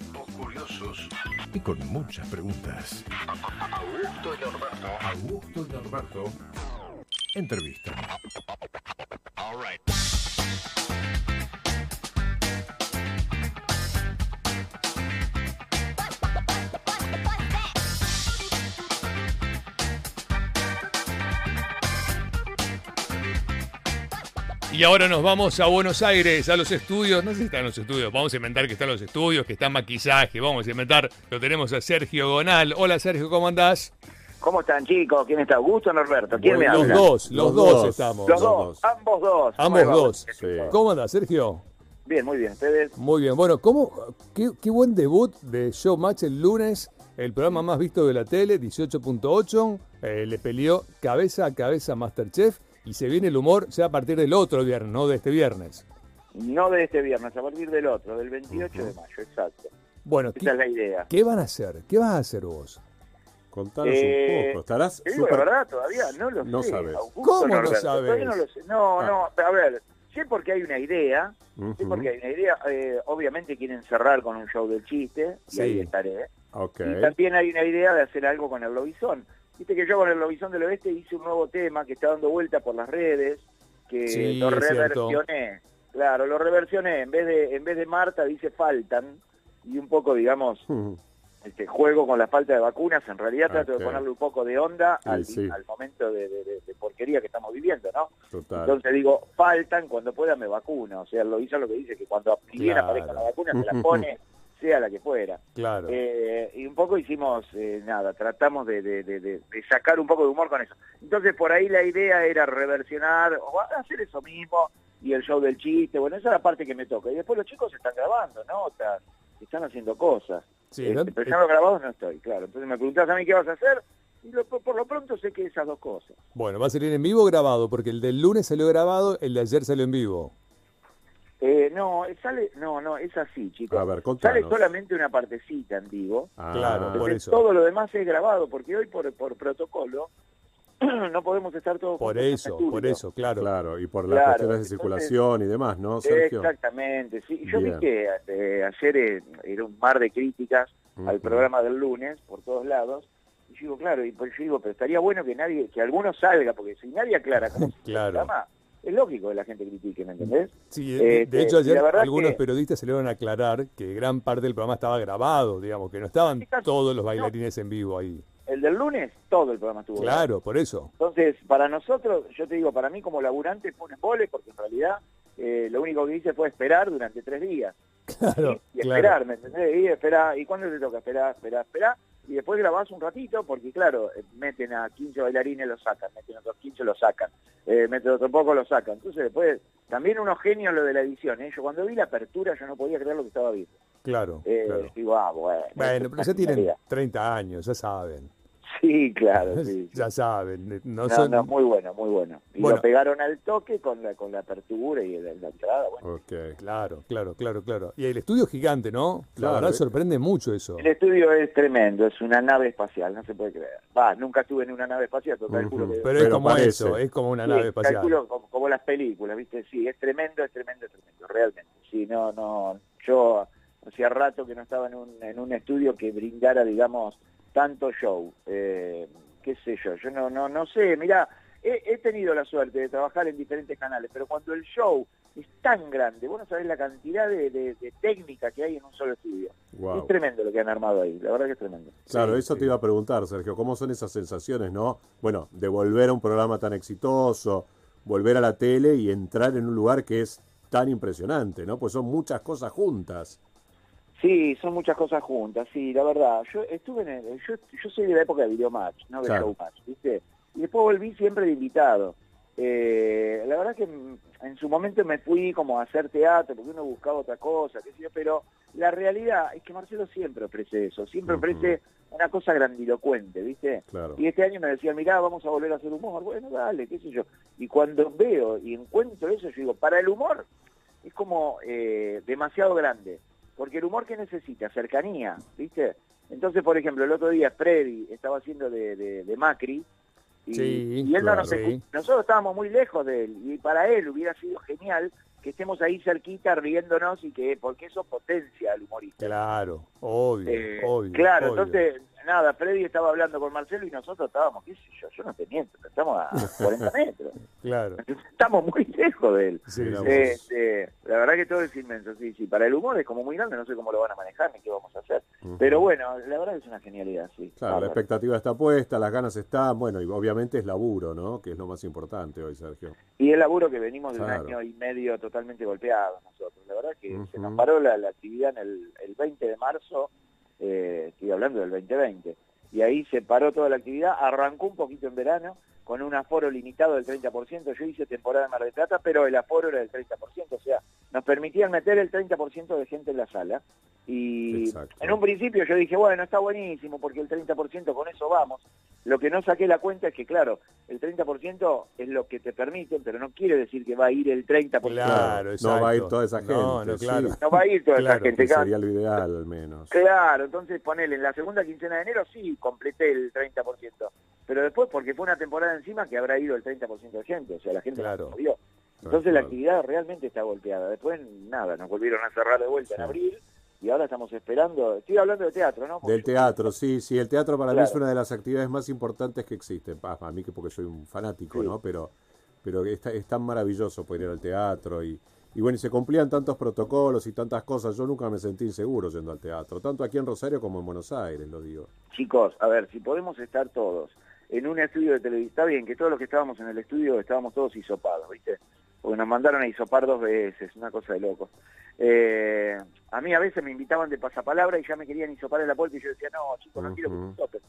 tipos curiosos y con muchas preguntas. Augusto y Norberto. Augusto y Norberto. Entrevista. Y ahora nos vamos a Buenos Aires, a los estudios. No sé si están los estudios. Vamos a inventar que están los estudios, que está maquillaje. Vamos a inventar. Lo tenemos a Sergio Gonal. Hola Sergio, ¿cómo andás? ¿Cómo están chicos? ¿Quién está? ¿Augusto o Norberto? ¿Quién me Los habla? dos, los, Los dos, dos. estamos. Los Los dos, dos. ambos dos. Ambos dos. Sí. ¿Cómo andás, Sergio? Bien, muy bien. ¿Ustedes? Muy bien. Bueno, ¿cómo, qué, qué buen debut de Showmatch el lunes. El programa más visto de la tele, 18.8. eh, le peleó cabeza a cabeza a Masterchef. Y se viene el humor ya a partir del otro viernes, no de este viernes. No de este viernes, a partir del otro, del 28 de mayo, exacto. Bueno, Esa ¿qué, es la idea. qué van a hacer? ¿Qué vas a hacer vos? Contanos Eh, un poco. Estarás Te digo la verdad, todavía no lo No sé. sabes. Augusto ¿Cómo no sabes? Todavía no lo sé. No, Ah. no, a ver, sé porque hay una idea, sé Ujú. porque hay una idea. eh, obviamente quieren cerrar con un show del chiste, y Sí. ahí estaré. Ok. Y también hay una idea de hacer algo con el Lobizón. Viste que yo con el Lobizón del Oeste hice un nuevo tema que está dando vuelta por las redes, que Sí, lo reversioné. Claro, lo reversioné. En vez de en vez de Marta dice faltan y un poco, digamos, Ujú. este juego con la falta de vacunas. En realidad trato de ponerle un poco de onda Sí, al, sí. al momento de, de- de- de porquería que estamos viviendo, ¿no? Total. Entonces digo, faltan, cuando pueda me vacuno. O sea, lo hizo lo que dice, que cuando ni bien Claro. aparezca la vacuna se la pone, sea la que fuera. Claro. Eh, y un poco hicimos, eh, nada, tratamos de, de- de- de- de sacar un poco de humor con eso. Entonces por ahí la idea era reversionar o hacer eso mismo y el show del chiste. Bueno, esa es la parte que me toca. Y después los chicos están grabando notas, están haciendo cosas. Sí, Este, ¿no? pero ya los grabados no estoy, claro. Entonces me preguntás a mí qué vas a hacer y lo- por lo pronto sé que esas dos cosas. Bueno, va a salir en vivo o grabado, porque el del lunes salió grabado, el de ayer salió en vivo. Eh, no, sale, no, no, es así, chicos. A ver, sale solamente una partecita en vivo. Ah, Claro, por eso. todo lo demás es grabado, porque hoy por, por protocolo no podemos estar todos Por eso, por eso, claro. Claro, y por las Claro, cuestiones de entonces- circulación y demás, ¿no, Sergio? Exactamente, sí. Yo Bien. vi que eh, ayer eh, era un mar de críticas al programa del lunes por todos lados. Y yo digo, claro, y pues yo digo, pero estaría bueno que nadie, que alguno salga, porque si nadie aclara cómo se Claro. programa, es lógico que la gente critique, ¿me entendés? Sí, de, de hecho eh, ayer algunos que- periodistas salieron a aclarar que gran parte del programa estaba grabado, digamos, que no estaban todos los bailarines en vivo ahí. El del lunes, todo el programa estuvo grabado. Claro, por eso. Entonces, para nosotros, yo te digo, para mí como laburante fue un embole, porque en realidad eh, lo único que hice fue esperar durante tres días. Claro, y claro. esperar, ¿me entendés? Y esperar, ¿y cuándo te toca? Esperar, esperar, esperar. Y después grabás un ratito, porque claro, eh, meten a 15 bailarines, los sacan, meten otros 15, los sacan, eh, meten otro poco, los sacan. Entonces después, también unos genios lo de la edición, ¿eh? Yo cuando vi la apertura, yo no podía creer lo que estaba viendo. Claro, Eh, claro. Digo, ah, bueno. Bueno, pero ya tienen genialidad. 30 años, ya saben. Sí, claro, sí. sí. ya saben. No, No, son... no, muy bueno, muy bueno. Y Bueno. lo pegaron al toque con la, con la apertura y la, la entrada, bueno. Ok. Claro, claro, claro, claro. Y el estudio es gigante, ¿no? La verdad eh. sorprende mucho eso. El estudio es tremendo, es una nave espacial, no se puede creer. Va, nunca estuve en una nave espacial, pero calculo Ujú. que... Pero, es Pero como parece. eso, es como una Sí, nave espacial. calculo como, como las películas, ¿viste? Sí, es tremendo, es tremendo, es tremendo, realmente. Sí, no, no, yo hacía rato que no estaba en un, en un estudio que brindara, digamos, tanto show. Eh, qué sé yo, yo no, no, no sé, mirá, he, he tenido la suerte de trabajar en diferentes canales, pero cuando el show es tan grande, vos no sabés la cantidad de, de- de técnica que hay en un solo estudio. Wow. Es tremendo lo que han armado ahí, la verdad que es tremendo. Claro, Sí, eso sí. te iba a preguntar, Sergio, ¿cómo son esas sensaciones, no? Bueno, de volver a un programa tan exitoso, volver a la tele y entrar en un lugar que es tan impresionante, ¿no? Pues son muchas cosas juntas. Sí, son muchas cosas juntas, sí, la verdad. Yo estuve en el, yo, yo soy de la época de Videomatch, no de Claro. Showmatch, ¿viste? Y después volví siempre de invitado. Eh, la verdad que en su momento me fui como a hacer teatro, porque uno buscaba otra cosa, qué sé yo, pero la realidad es que Marcelo siempre ofrece eso, siempre ofrece una cosa grandilocuente, ¿viste? Claro. Y este año me decían, mirá, vamos a volver a hacer humor. Bueno, dale, qué sé yo. Y cuando veo y encuentro eso, yo digo, para el humor es como eh, demasiado grande. Porque el humor que necesita, cercanía, ¿viste? Entonces, por ejemplo, el otro día Freddy estaba haciendo de, de- de Macri y, Sí, y él no nos sí. escu- nosotros estábamos muy lejos de él y para él hubiera sido genial que estemos ahí cerquita riéndonos y que, porque eso potencia al humorista. Claro, obvio, Eh, obvio. claro, obvio. entonces, nada, Freddy estaba hablando con Marcelo y nosotros estábamos, qué sé yo, yo no te miento, estamos a 40 metros. Claro. Entonces, estamos muy lejos de él. Sí, sí. La verdad que todo es inmenso, sí, sí. Para el humor es como muy grande, no sé cómo lo van a manejar ni qué vamos a hacer. Pero bueno, la verdad que es una genialidad, sí. Claro, la expectativa está puesta, las ganas están, bueno, y obviamente es laburo, ¿no? Que es lo más importante hoy, Sergio. Y el laburo que venimos de Claro. un año y medio totalmente golpeados nosotros. La verdad que se nos paró la, la actividad en el, el 20 de marzo, eh, estoy hablando del 2020, y ahí se paró toda la actividad, arrancó un poquito en verano, con un aforo limitado del 30%, yo hice temporada en Mar del Plata, pero el aforo era del 30%, o sea, nos permitían meter el 30% de gente en la sala, y Exacto. en un principio yo dije, bueno, está buenísimo, porque el 30% con eso vamos, lo que no saqué la cuenta es que, claro, el 30% es lo que te permiten, pero no quiere decir que va a ir el 30%. Claro, exacto. No va a ir toda esa gente. No, no, sí. claro. No va a ir toda Claro, esa gente. Que sería lo ideal, al menos. Claro, entonces ponele, en la segunda quincena de enero sí completé el 30%, pero después porque fue una temporada encima que habrá ido el 30% de gente, o sea, la gente Claro. no vio. Entonces la actividad realmente está golpeada. Después nada, nos volvieron a cerrar de vuelta en abril y ahora estamos esperando, estoy hablando de teatro, ¿no? Porque Del teatro, sí, sí, el teatro para mí es una de las actividades más importantes que existen. Pa- A mí que porque soy un fanático, Sí. ¿no? Pero, pero es tan maravilloso poder ir al teatro y, y bueno, y se cumplían tantos protocolos y tantas cosas. Yo nunca me sentí inseguro yendo al teatro, tanto aquí en Rosario como en Buenos Aires, lo digo. Chicos, a ver, si podemos estar todos en un estudio de televisión, está bien que todos los que estábamos en el estudio estábamos todos hisopados, ¿viste? Porque nos mandaron a hisopar dos veces, una cosa de locos. Eh, a mí a veces me invitaban de pasapalabra y ya me querían hisopar en la puerta y yo decía, no, chicos, no quiero que me hisopen.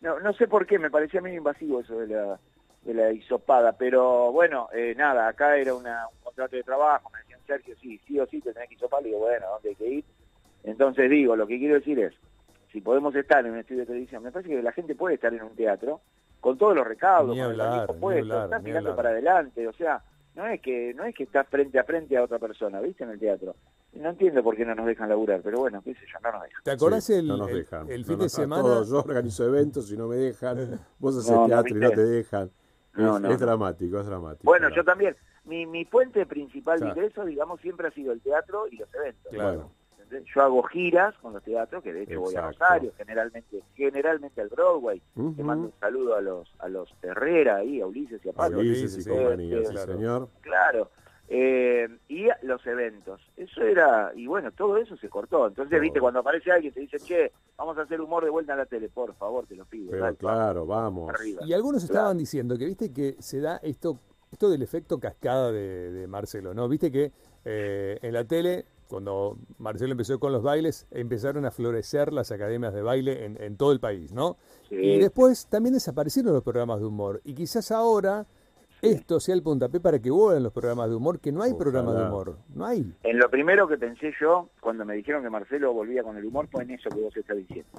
No, no sé por qué, me parecía medio invasivo eso de la, de la hisopada, pero bueno, eh, nada, acá era una, un contrato de trabajo, me Sergio, sí, sí o sí te tenés que hisopar, le digo, bueno, ¿a ¿dónde hay que ir? Entonces digo, lo que quiero decir es, si podemos estar en un estudio de televisión, me parece que la gente puede estar en un teatro con todos los recaudos, Ni con el hablar, barbijo ni puesto, hablar, estás ni mirando hablar. para adelante, o sea, no es que no es que estás frente a frente a otra persona, ¿viste? En el teatro. No entiendo por qué no nos dejan laburar, pero bueno, qué sé yo, no nos dejan. ¿Te acordás Sí, el, no nos el- dejan. el No fin de nos- semana? todos, yo organizo eventos y no me dejan. Vos haces No, no, teatro y no te dejan. No, es, no, es dramático, es dramático. Bueno, claro. yo también. Mi, mi fuente principal Claro. de ingreso, digamos, siempre ha sido el teatro y los eventos. Claro. ¿entendés? Yo hago giras con los teatros, que de hecho voy a Exacto. Rosario, generalmente generalmente al Broadway. Te Ujú. mando un saludo a los a los Herrera ahí, a Ulises y a a Pablo. Ulises sí, y sí, compañía, sí, claro. señor. Claro. Eh, y los eventos. Eso era, y bueno, todo eso se cortó. Entonces, viste, cuando aparece alguien te dice, che, vamos a hacer humor de vuelta en la tele, por favor, te lo pido. Pero claro, vamos. arriba. Y algunos Claro. estaban diciendo que viste que se da esto, esto del efecto cascada de, de Marcelo, ¿no? Viste que eh, en la tele, cuando Marcelo empezó con los bailes, empezaron a florecer las academias de baile en, en todo el país, ¿no? Sí. Y después también desaparecieron los programas de humor. Y quizás ahora esto sea el puntapié para que vuelvan los programas de humor, que no hay Ojalá. programas de humor. No hay. En lo primero que pensé yo, cuando me dijeron que Marcelo volvía con el humor, fue en eso que vos estás diciendo.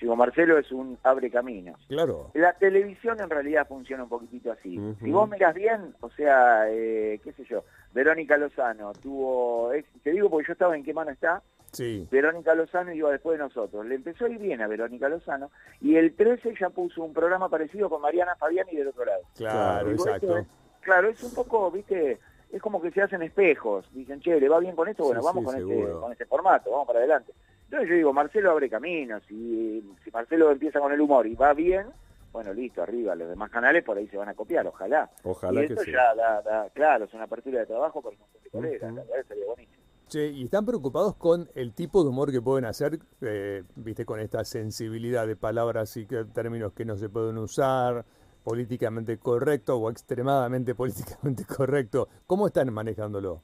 Digo, Marcelo es un abre caminos. Claro. La televisión en realidad funciona un poquitito así. Si vos miras bien, o sea, eh, qué sé yo, Verónica Lozano tuvo, te digo porque yo estaba en qué mano está, Sí. Verónica Lozano iba después de nosotros. Le empezó a ir bien a Verónica Lozano y el 13 ya puso un programa parecido con Mariana Fabiani del otro lado. Claro, Digo, exacto. esto es- claro, es un poco, viste, es como que se hacen espejos. Dicen, che, ¿le va bien con esto? Bueno, Sí, vamos sí, con, este, con este formato, vamos para adelante. Entonces yo digo, Marcelo abre caminos y si Marcelo empieza con el humor y va bien, bueno, listo, arriba, los demás canales por ahí se van a copiar, ojalá. Ojalá y que esto sí. ya da, da- claro, es una apertura de trabajo para un montón de colegas, la verdad sería buenísimo. Che, y están preocupados con el tipo de humor que pueden hacer, eh, viste, con esta sensibilidad de palabras y términos que no se pueden usar, políticamente correcto o extremadamente políticamente correcto. ¿Cómo están manejándolo?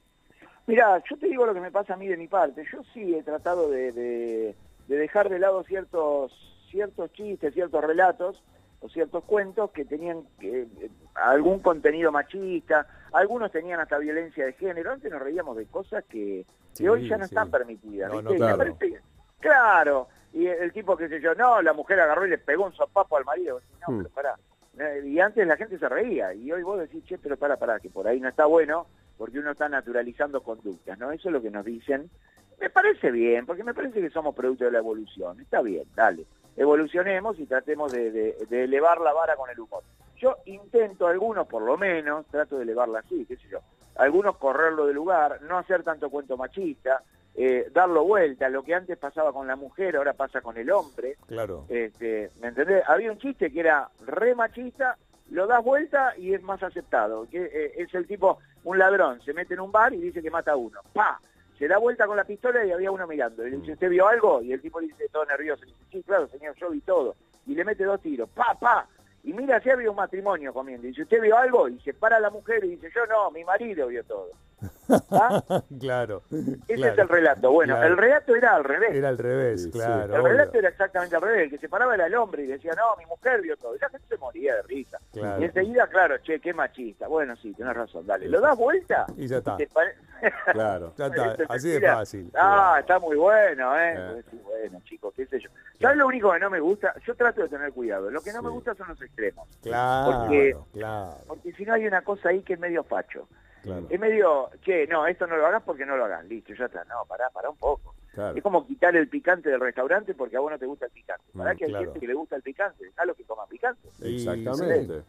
Mira, yo te digo lo que me pasa a mí de mi parte. Yo sí he tratado de, de- de dejar de lado ciertos ciertos chistes, ciertos relatos o ciertos cuentos que tenían eh, algún contenido machista. Algunos tenían hasta violencia de género. Antes nos reíamos de cosas que, hoy ya no sí. están permitidas. No, no, claro. parece- claro. Y el tipo que sé yo, no, la mujer agarró y le pegó un zapapo al marido. No, Hmm. pero pará. Eh, Y antes la gente se reía. Y hoy vos decís, che, pero pará, pará, que por ahí no está bueno porque uno está naturalizando conductas, ¿no? Eso es lo que nos dicen. Me parece bien, porque me parece que somos producto de la evolución. Está bien, dale. Evolucionemos y tratemos de, de- de elevar la vara con el humor. Yo intento, algunos por lo menos, trato de elevarla así, qué sé yo. algunos correrlo del lugar, no hacer tanto cuento machista, eh, darlo vuelta, lo que antes pasaba con la mujer, ahora pasa con el hombre. Claro. Este, ¿Me entendés? Había un chiste que era re machista, lo das vuelta y es más aceptado. Que, eh, es el tipo, un ladrón, se mete en un bar y dice que mata a uno. ¡Pa! Se da vuelta con la pistola y había uno mirando. Y le dice, ¿usted vio algo? Y el tipo le dice todo nervioso. Le dice, sí, claro, señor, yo vi todo. Y le mete dos tiros. ¡Pa, pa! Y mira, si había un matrimonio comiendo. Y dice, ¿usted vio algo? Y se para la mujer y dice, yo no, mi marido vio todo. ¿Ah? claro. Ese claro, es el relato. Bueno, claro. el relato era al revés. Era al revés, Sí, sí. claro. el obvio. relato era exactamente al revés. El que se paraba era el hombre y decía, no, mi mujer vio todo. Y la gente se moría de risa. Claro. Y enseguida, claro, che, qué machista. Bueno, sí, tienes razón, dale. ¿Lo das vuelta? Y ya está. ¿Te pare- Claro. Ya está, así de fácil. Ah, está muy bueno, ¿eh? Eh. Sí, bueno, chicos, qué sé yo. ¿Sabes lo único que no me gusta? Yo trato de tener cuidado. Lo que no me gusta son los extremos. Claro, Porque- claro, Porque si no hay una cosa ahí que es medio facho. Claro. Es medio, che, no, esto no lo hagas porque no lo hagas. Listo, ya está. No, pará, pará un poco. Claro. Es como quitar el picante del restaurante porque a vos no te gusta el picante. Pará Mm, que hay claro. gente que le gusta el picante. Dejalo que coma picante. Exactamente.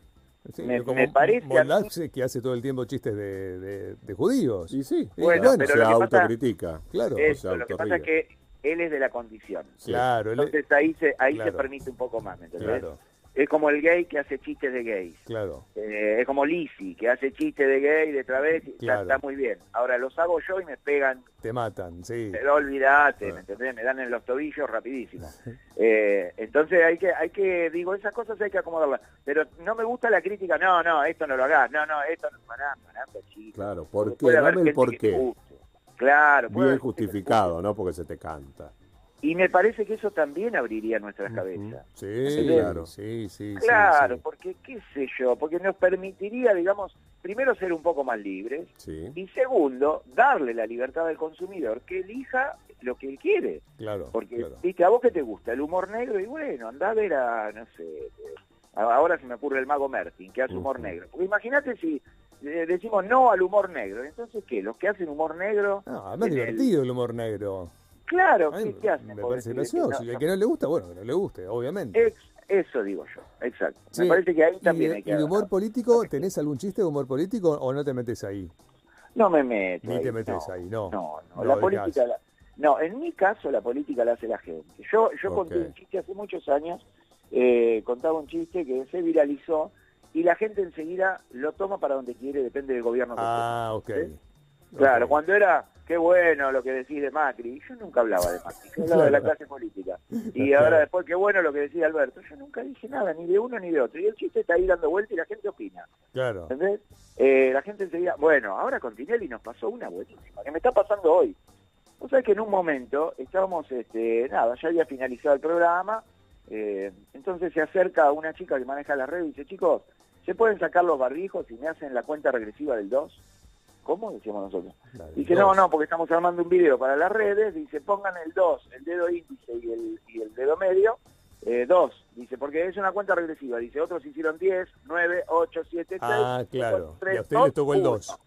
Sí, Me- como me parece que hace todo el tiempo chistes de, de- de judíos. Y sí. Bueno, bueno, pero se lo que pasa- autocritica. Claro, Eso, se lo que pasa es que él es de la condición. Sí. claro, él- Entonces ahí se ahí Claro. se permite un poco más, ¿me entendés? claro, Es como el gay que hace chistes de gays. claro. Eh, es como Lizzy, que hace chistes de gay, de travesti, está- Claro. está, muy bien. Ahora los hago yo y me pegan, Te matan, sí. pero olvídate, Ah. ¿me entendés? Me dan en los tobillos rapidísimo. Eh, entonces hay que, hay que, digo, esas cosas hay que acomodarlas. Pero no me gusta la crítica, no, no, esto no lo hagas, no, no, esto no, pará, pará, chico. Claro. ¿Por qué? Dame el por qué. Claro, Bien justificado, ¿no? Porque se te canta. Y me parece que eso también abriría nuestras cabezas. Sí, claro. sí, sí. Claro, sí. porque qué sé yo, porque nos permitiría, digamos, primero ser un poco más libres Sí. y segundo, darle la libertad al consumidor que elija lo que él quiere. Claro, Porque, claro. viste, a vos que te gusta el humor negro y bueno, anda a ver a, no sé, ahora se me ocurre el mago Mertin, que hace humor negro. Porque imagínate si eh, decimos no al humor negro, entonces ¿qué? Los que hacen humor negro... No, en el- divertido el humor negro. Claro, A mí ¿qué, qué hacen? me parece gracioso. que Y no? al que no le gusta, bueno, que no le guste, obviamente. Ex- eso digo yo, exacto. Sí. Me parece que ahí también ¿Y, hay que... y de humor político, tenés algún chiste de humor político o no te metes ahí? No me meto. Ni ahí, te metes no. ahí, no. No, no, No, la política... la- no, en mi caso la política la hace la gente. Yo, yo conté un chiste hace muchos años, eh, contaba un chiste que se viralizó y la gente enseguida lo toma para donde quiere, depende del gobierno que Ah, ok. ¿Sí? Claro, cuando era, qué bueno lo que decís de Macri, yo nunca hablaba de Macri, yo hablaba de la clase política. Y ahora después, qué bueno lo que decía Alberto, yo nunca dije nada, ni de uno ni de otro. Y el chiste está ahí dando vuelta y la gente opina. Claro. ¿Entendés? Eh, la gente enseguida, bueno, ahora con Tinelli nos pasó una buenísima, que me está pasando hoy. Vos sabés que en un momento estábamos, este, nada, ya había finalizado el programa, eh, entonces se acerca una chica que maneja la red y dice, chicos, ¿se pueden sacar los barbijos y me hacen la cuenta regresiva del 2? ¿Cómo? Decíamos nosotros. Dale, Dice, no, no, porque estamos armando un video para las redes. Dice, pongan el 2, el dedo índice y el, y el dedo medio. 2, dice, porque es una cuenta regresiva. Dice, otros hicieron 10, 9, 8, 7, 6. Ah, claro. Y a ustedes les tocó el 2.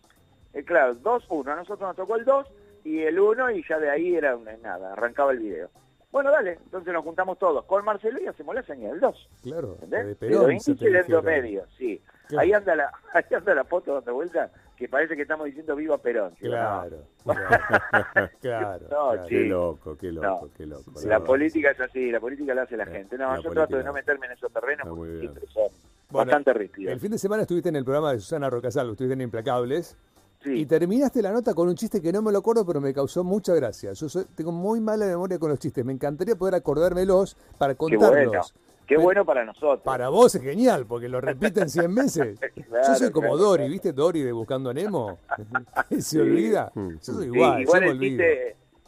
Eh, claro, 2, 1. A nosotros nos tocó el 2 y el 1 y ya de ahí era una- nada, arrancaba el video. Bueno, dale, entonces nos juntamos todos con Marcelo y hacemos la señal del 2. Claro. ¿Entendés? De Dedo Perón, índice y medio, sí. Claro. Ahí anda la ahí anda la foto dando vuelta que parece que estamos diciendo viva Perón. No, Claro. Claro. No. Qué loco, qué loco, No. qué loco. La política es así, la política la hace la Eh, gente. No, la yo política- trato de no meterme en esos terrenos porque siempre son Bueno, bastante rígidos. El fin de semana estuviste en el programa de Susana Rocasal, estuviste en Implacables. Y terminaste la nota con un chiste que no me lo acuerdo, pero me causó mucha gracia. Yo soy- tengo muy mala memoria con los chistes. Me encantaría poder acordármelos para contarlos. Qué Pero bueno para nosotros. Para vos es genial, porque lo repiten 100 veces. Claro, Yo soy como claro, Dory, claro. ¿viste Dory de Buscando a Nemo? Se Sí. olvida. Yo soy Sí, igual, igual yo me el olvido.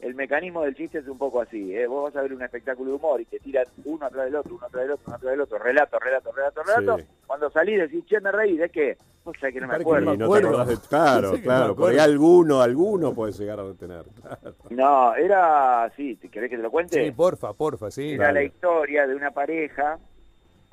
El mecanismo del chiste es un poco así. ¿eh? Vos vas a ver un espectáculo de humor y te tiran uno atrás del otro, uno atrás del otro, uno atrás del otro, relato, relato, relato, relato. Sí. Cuando salís decís, che, me reí, ¿de qué? No sé que no me acuerdo. no Y no te acuerdo. acordás de- Claro, Sí claro, por ahí alguno, alguno puede llegar a retener. Claro. No, era, sí, ¿te querés que te lo cuente? Sí, porfa, porfa, sí. Era la historia de una pareja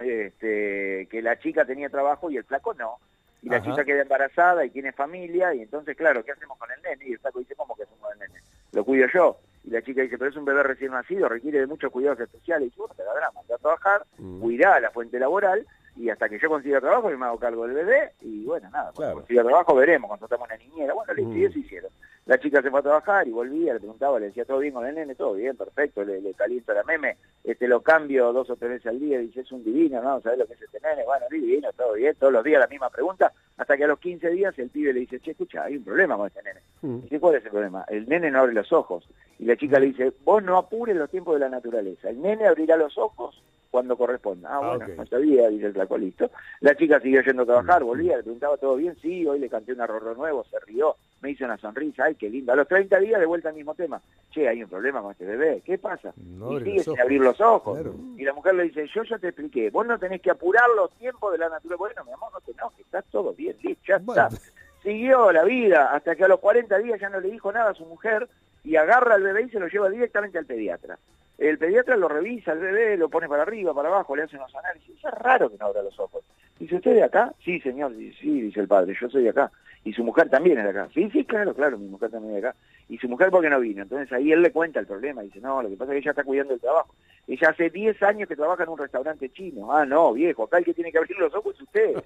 este, que la chica tenía trabajo y el flaco no. Y la Ajá. chica queda embarazada y tiene familia y entonces, claro, ¿qué hacemos con el nene? Y el flaco dice, ¿cómo que hacemos con el nene? Lo cuido yo. Y la chica dice, pero es un bebé recién nacido, requiere de muchos cuidados especiales. Y dice, bueno, te da drama, a trabajar, Mm. cuidá la fuente laboral y hasta que yo consiga trabajo yo me hago cargo del bebé y bueno, nada, cuando Claro. consiga trabajo veremos, contratamos una niñera, bueno, listo, y eso hicieron. La chica se fue a trabajar y volvía, le preguntaba, le decía, ¿todo bien con el nene? Todo bien, perfecto, le, le caliento la meme, este lo cambio dos o tres veces al día, dice, es un divino, ¿no? ¿Sabes lo que es este nene? Bueno, divino, todo bien, todos los días la misma pregunta, hasta que a los 15 días el pibe le dice, che, escucha, hay un problema con este nene. Mm. Dice, ¿cuál es el problema? El nene no abre los ojos. Y la chica le dice, vos no apures los tiempos de la naturaleza. El nene abrirá los ojos cuando corresponda. Ah, Ah, bueno, ok. no sabía, dice el flaco, listo. La chica siguió yendo a trabajar, volvía, le preguntaba, ¿todo bien? Sí, hoy le canté un arroz nuevo, se rió, me hizo una sonrisa, ay, qué lindo. A los 30 días de vuelta al mismo tema. Che, hay un problema con este bebé, ¿qué pasa? No y sigue sin abrir los ojos. Claro. Y la mujer le dice, yo ya te expliqué, vos no tenés que apurar los tiempos de la naturaleza. Bueno, mi amor, no te enojes, está todo bien, listo, ya Bueno. está. Siguió la vida hasta que a los 40 días ya no le dijo nada a su mujer y agarra al bebé y se lo lleva directamente al pediatra. El pediatra lo revisa al bebé, lo pone para arriba, para abajo, le hace unos análisis. Es raro que no abra los ojos. Dice, ¿usted de acá? Sí, señor. Dice, sí, dice el padre, yo soy de acá. Y su mujer también es de acá. Sí, sí, claro, claro, mi mujer también es de acá. Y su mujer, ¿por qué no vino? Entonces ahí él le cuenta el problema. Dice, no, lo que pasa es que ella está cuidando el trabajo. Ella hace 10 años que trabaja en un restaurante chino. Ah, no, viejo, acá el que tiene que abrir los ojos es usted.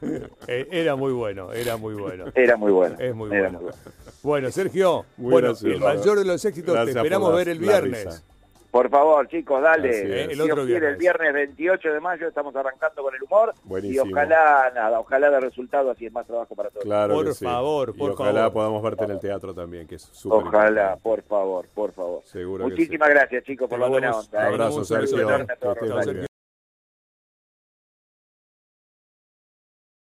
Eh, era muy bueno, era muy bueno. Era muy bueno. Es muy era bueno. muy bueno. Bueno, Sergio, Muy bueno, gracioso. el mayor de los éxitos Gracias te esperamos la- ver el viernes. Por favor, chicos, dale. Es. El Si otro quiere, el viernes. viernes 28 de mayo estamos arrancando con el humor. Buenísimo. Y ojalá, nada, ojalá de resultado, así es más trabajo para todos. Claro Por sí. favor, Y por ojalá favor. podamos verte en el teatro también, que es súper Ojalá, importante. por favor, por favor. Seguro que Muchísimas gracias, chicos, por Te la buena onda. Un ¿eh? abrazo, Sergio.